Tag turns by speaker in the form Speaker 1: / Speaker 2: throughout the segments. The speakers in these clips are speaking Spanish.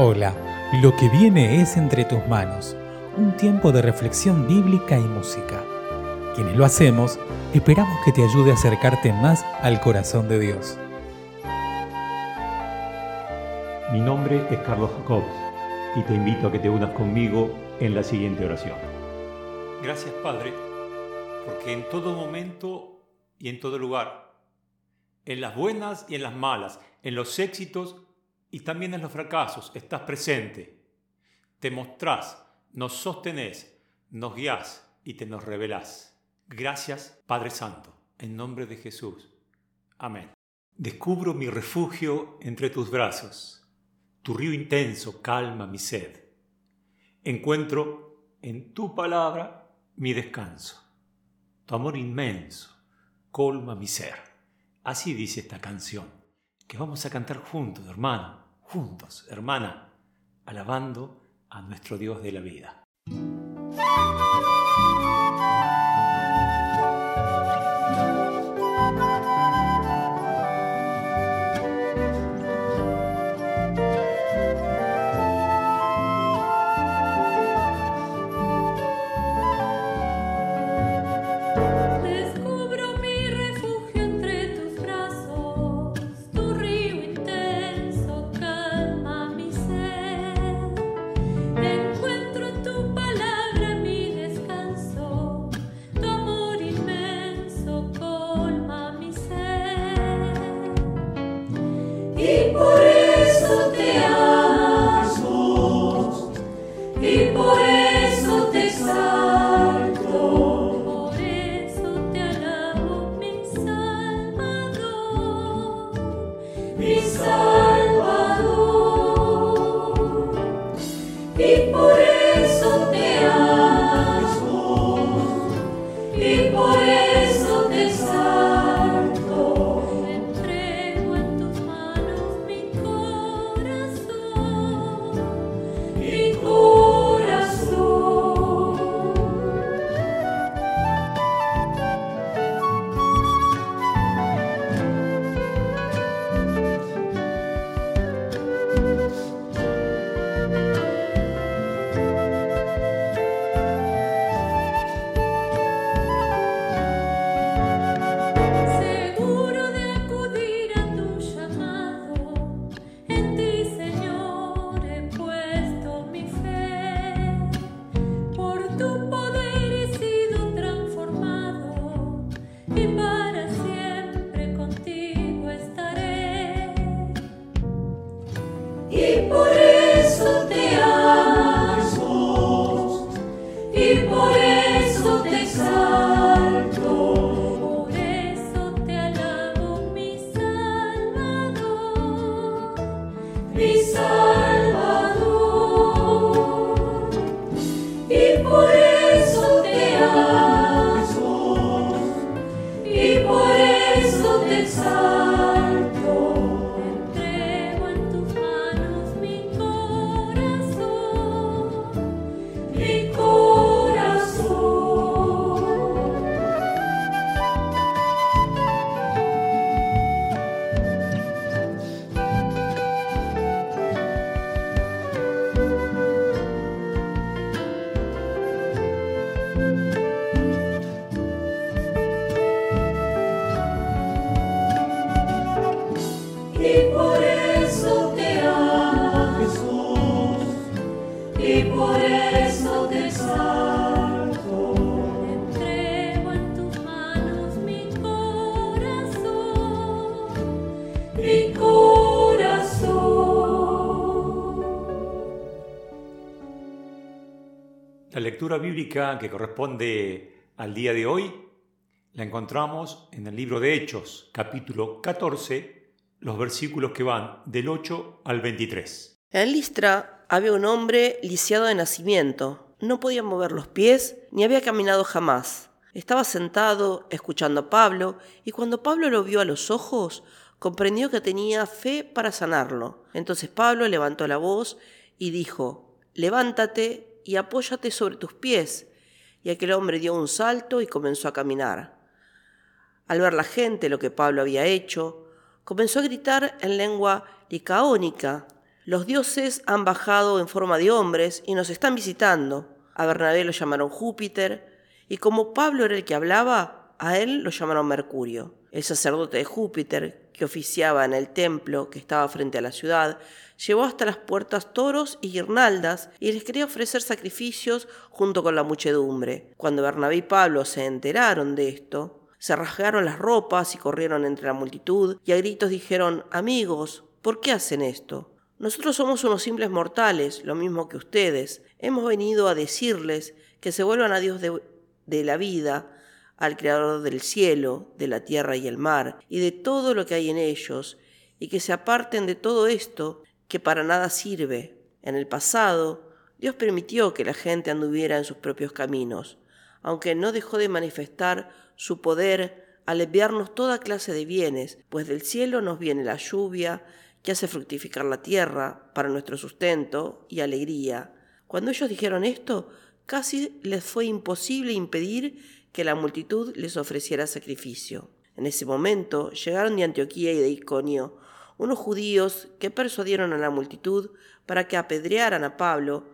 Speaker 1: Hola, lo que viene es entre tus manos, un tiempo de reflexión bíblica y música. Quienes lo hacemos, esperamos que te ayude a acercarte más al corazón de Dios.
Speaker 2: Mi nombre es Carlos Jacobs y te invito a que te unas conmigo en la siguiente oración. Gracias Padre, porque en todo momento y en todo lugar, en las buenas y en las malas, en los éxitos y también en los fracasos estás presente. Te mostrás, nos sostenés, nos guías y te nos revelás. Gracias, Padre Santo, en nombre de Jesús. Amén. Descubro mi refugio entre tus brazos. Tu río intenso calma mi sed. Encuentro en tu palabra mi descanso. Tu amor inmenso colma mi ser. Así dice esta canción que vamos a cantar juntos, hermano, juntos, hermana, alabando a nuestro Dios de la vida. La lectura bíblica que corresponde al día de hoy la encontramos en el libro de Hechos, capítulo 14, los versículos que van del 8 al 23.
Speaker 3: En Listra había un hombre lisiado de nacimiento, no podía mover los pies ni había caminado jamás. Estaba sentado escuchando a Pablo y cuando Pablo lo vio a los ojos, comprendió que tenía fe para sanarlo. Entonces Pablo levantó la voz y dijo, levántate y apóyate sobre tus pies. Y aquel hombre dio un salto y comenzó a caminar. Al ver la gente lo que Pablo había hecho, comenzó a gritar en lengua licaónica, los dioses han bajado en forma de hombres y nos están visitando. A Bernabé lo llamaron Júpiter, y como Pablo era el que hablaba, a él lo llamaron Mercurio. El sacerdote de Júpiter, que oficiaba en el templo que estaba frente a la ciudad, llevó hasta las puertas toros y guirnaldas y les quería ofrecer sacrificios junto con la muchedumbre. Cuando Bernabé y Pablo se enteraron de esto, se rasgaron las ropas y corrieron entre la multitud y a gritos dijeron, amigos, ¿por qué hacen esto? Nosotros somos unos simples mortales, lo mismo que ustedes. Hemos venido a decirles que se vuelvan a Dios de, la vida, al Creador del cielo, de la tierra y el mar, y de todo lo que hay en ellos, y que se aparten de todo esto que para nada sirve. En el pasado, Dios permitió que la gente anduviera en sus propios caminos, aunque no dejó de manifestar su poder al enviarnos toda clase de bienes, pues del cielo nos viene la lluvia, que hace fructificar la tierra para nuestro sustento y alegría. Cuando ellos dijeron esto, casi les fue imposible impedir que la multitud les ofreciera sacrificio. En ese momento llegaron de Antioquía y de Iconio unos judíos que persuadieron a la multitud para que apedrearan a Pablo.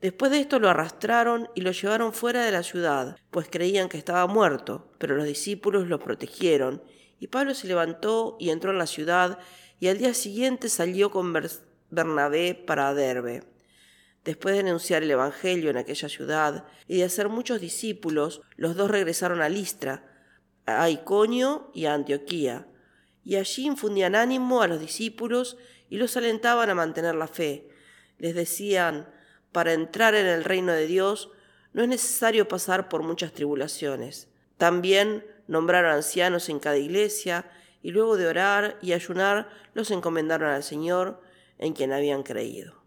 Speaker 3: Después de esto lo arrastraron y lo llevaron fuera de la ciudad, pues creían que estaba muerto, pero los discípulos lo protegieron, y Pablo se levantó y entró en la ciudad y al día siguiente salió con Bernabé para Derbe. Después de anunciar el Evangelio en aquella ciudad y de hacer muchos discípulos, los dos regresaron a Listra, a Iconio y a Antioquía, y allí infundían ánimo a los discípulos y los alentaban a mantener la fe. Les decían, para entrar en el reino de Dios no es necesario pasar por muchas tribulaciones. También nombraron ancianos en cada iglesia y luego de orar y ayunar los encomendaron al Señor en quien habían creído.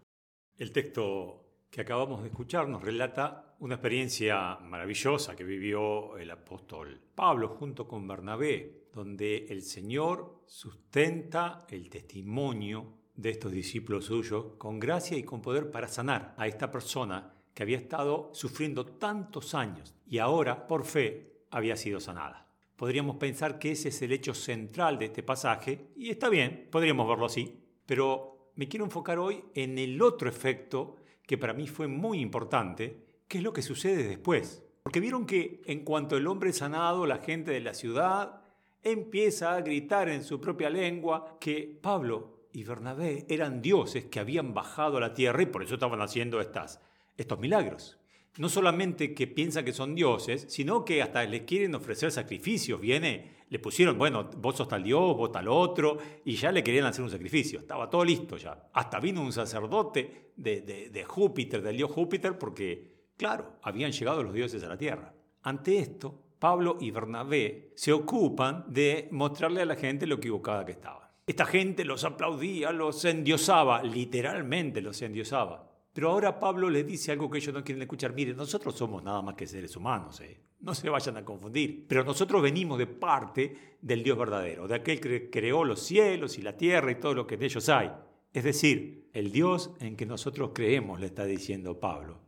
Speaker 4: El texto que acabamos de escuchar nos relata una experiencia maravillosa que vivió el apóstol Pablo junto con Bernabé, donde el Señor sustenta el testimonio de estos discípulos suyos con gracia y con poder para sanar a esta persona que había estado sufriendo tantos años y ahora por fe había sido sanada. Podríamos pensar que ese es el hecho central de este pasaje, y está bien, podríamos verlo así, pero me quiero enfocar hoy en el otro efecto que para mí fue muy importante, que es lo que sucede después. Porque vieron que en cuanto el hombre sanado, la gente de la ciudad empieza a gritar en su propia lengua que Pablo y Bernabé eran dioses que habían bajado a la tierra y por eso estaban haciendo estas, estos milagros no solamente que piensan que son dioses, sino que hasta les quieren ofrecer sacrificios. Viene, le pusieron, bueno, vos sos tal dios, vos tal otro, y ya le querían hacer un sacrificio. Estaba todo listo ya. Hasta vino un sacerdote de, de Júpiter, del dios Júpiter, porque, claro, habían llegado los dioses a la tierra. Ante esto, Pablo y Bernabé se ocupan de mostrarle a la gente lo equivocada que estaba. Esta gente los aplaudía, los endiosaba, literalmente los endiosaba. Pero ahora Pablo les dice algo que ellos no quieren escuchar. Miren, nosotros somos nada más que seres humanos, ¿eh? no se vayan a confundir. Pero nosotros venimos de parte del Dios verdadero, de aquel que creó los cielos y la tierra y todo lo que de ellos hay. Es decir, el Dios en que nosotros creemos, le está diciendo Pablo,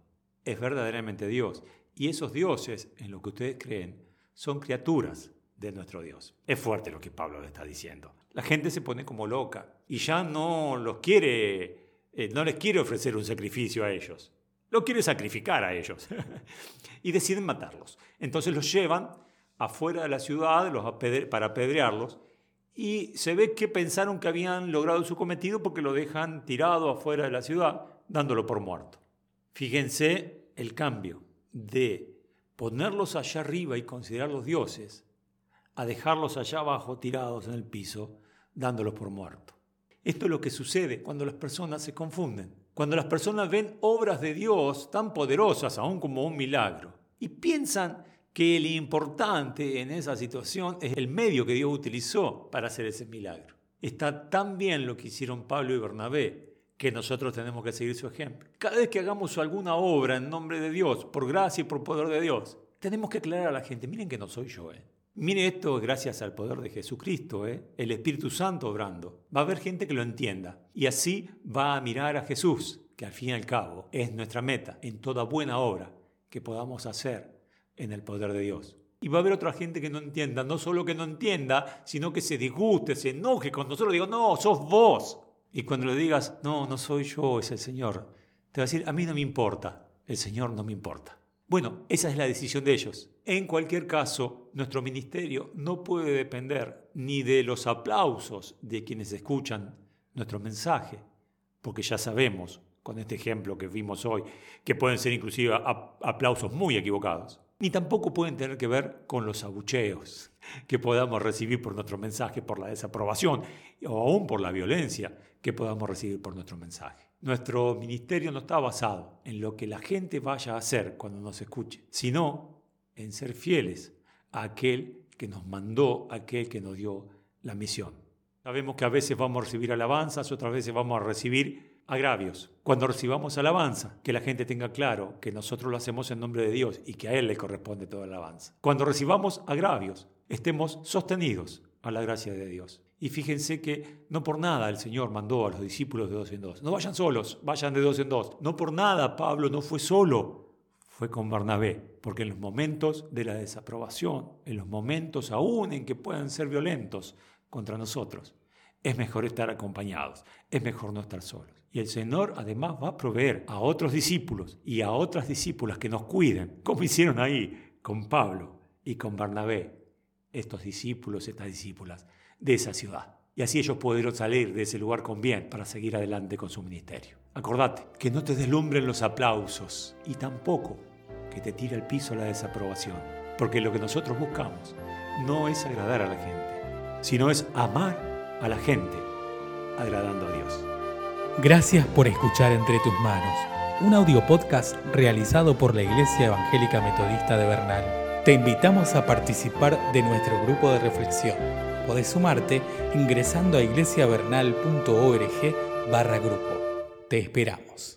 Speaker 4: es verdaderamente Dios. Y esos dioses en los que ustedes creen son criaturas de nuestro Dios. Es fuerte lo que Pablo le está diciendo. La gente se pone como loca y ya no los quiere eh, no les quiere ofrecer un sacrificio a ellos, lo quiere sacrificar a ellos. y deciden matarlos. Entonces los llevan afuera de la ciudad para apedrearlos y se ve que pensaron que habían logrado su cometido porque lo dejan tirado afuera de la ciudad, dándolo por muerto. Fíjense el cambio de ponerlos allá arriba y considerarlos dioses a dejarlos allá abajo tirados en el piso, dándolos por muerto. Esto es lo que sucede cuando las personas se confunden. Cuando las personas ven obras de Dios tan poderosas, aún como un milagro, y piensan que lo importante en esa situación es el medio que Dios utilizó para hacer ese milagro. Está tan bien lo que hicieron Pablo y Bernabé que nosotros tenemos que seguir su ejemplo. Cada vez que hagamos alguna obra en nombre de Dios, por gracia y por poder de Dios, tenemos que aclarar a la gente, miren que no soy yo, ¿eh? Mire esto gracias al poder de Jesucristo, ¿eh? el Espíritu Santo obrando. Va a haber gente que lo entienda y así va a mirar a Jesús, que al fin y al cabo es nuestra meta en toda buena obra que podamos hacer en el poder de Dios. Y va a haber otra gente que no entienda, no solo que no entienda, sino que se disguste, se enoje con nosotros, digo, no, sos vos. Y cuando le digas, no, no soy yo, es el Señor, te va a decir, a mí no me importa, el Señor no me importa. Bueno, esa es la decisión de ellos. En cualquier caso, nuestro ministerio no puede depender ni de los aplausos de quienes escuchan nuestro mensaje, porque ya sabemos, con este ejemplo que vimos hoy, que pueden ser inclusive aplausos muy equivocados, ni tampoco pueden tener que ver con los abucheos que podamos recibir por nuestro mensaje, por la desaprobación o aún por la violencia que podamos recibir por nuestro mensaje. Nuestro ministerio no está basado en lo que la gente vaya a hacer cuando nos escuche, sino en ser fieles a aquel que nos mandó, aquel que nos dio la misión. Sabemos que a veces vamos a recibir alabanzas, otras veces vamos a recibir agravios. Cuando recibamos alabanza, que la gente tenga claro que nosotros lo hacemos en nombre de Dios y que a Él le corresponde toda la alabanza. Cuando recibamos agravios, estemos sostenidos a la gracia de Dios. Y fíjense que no por nada el Señor mandó a los discípulos de dos en dos. No vayan solos, vayan de dos en dos. No por nada Pablo no fue solo, fue con Bernabé. Porque en los momentos de la desaprobación, en los momentos aún en que puedan ser violentos contra nosotros, es mejor estar acompañados, es mejor no estar solos. Y el Señor además va a proveer a otros discípulos y a otras discípulas que nos cuiden, como hicieron ahí con Pablo y con Bernabé, estos discípulos, estas discípulas de esa ciudad. Y así ellos pudieron salir de ese lugar con bien para seguir adelante con su ministerio. Acordate, que no te deslumbren los aplausos y tampoco que te tire al piso la desaprobación. Porque lo que nosotros buscamos no es agradar a la gente, sino es amar a la gente, agradando a Dios.
Speaker 1: Gracias por escuchar Entre tus manos, un audio podcast realizado por la Iglesia Evangélica Metodista de Bernal. Te invitamos a participar de nuestro grupo de reflexión Podés sumarte ingresando a iglesiavernal.org barra grupo. Te esperamos.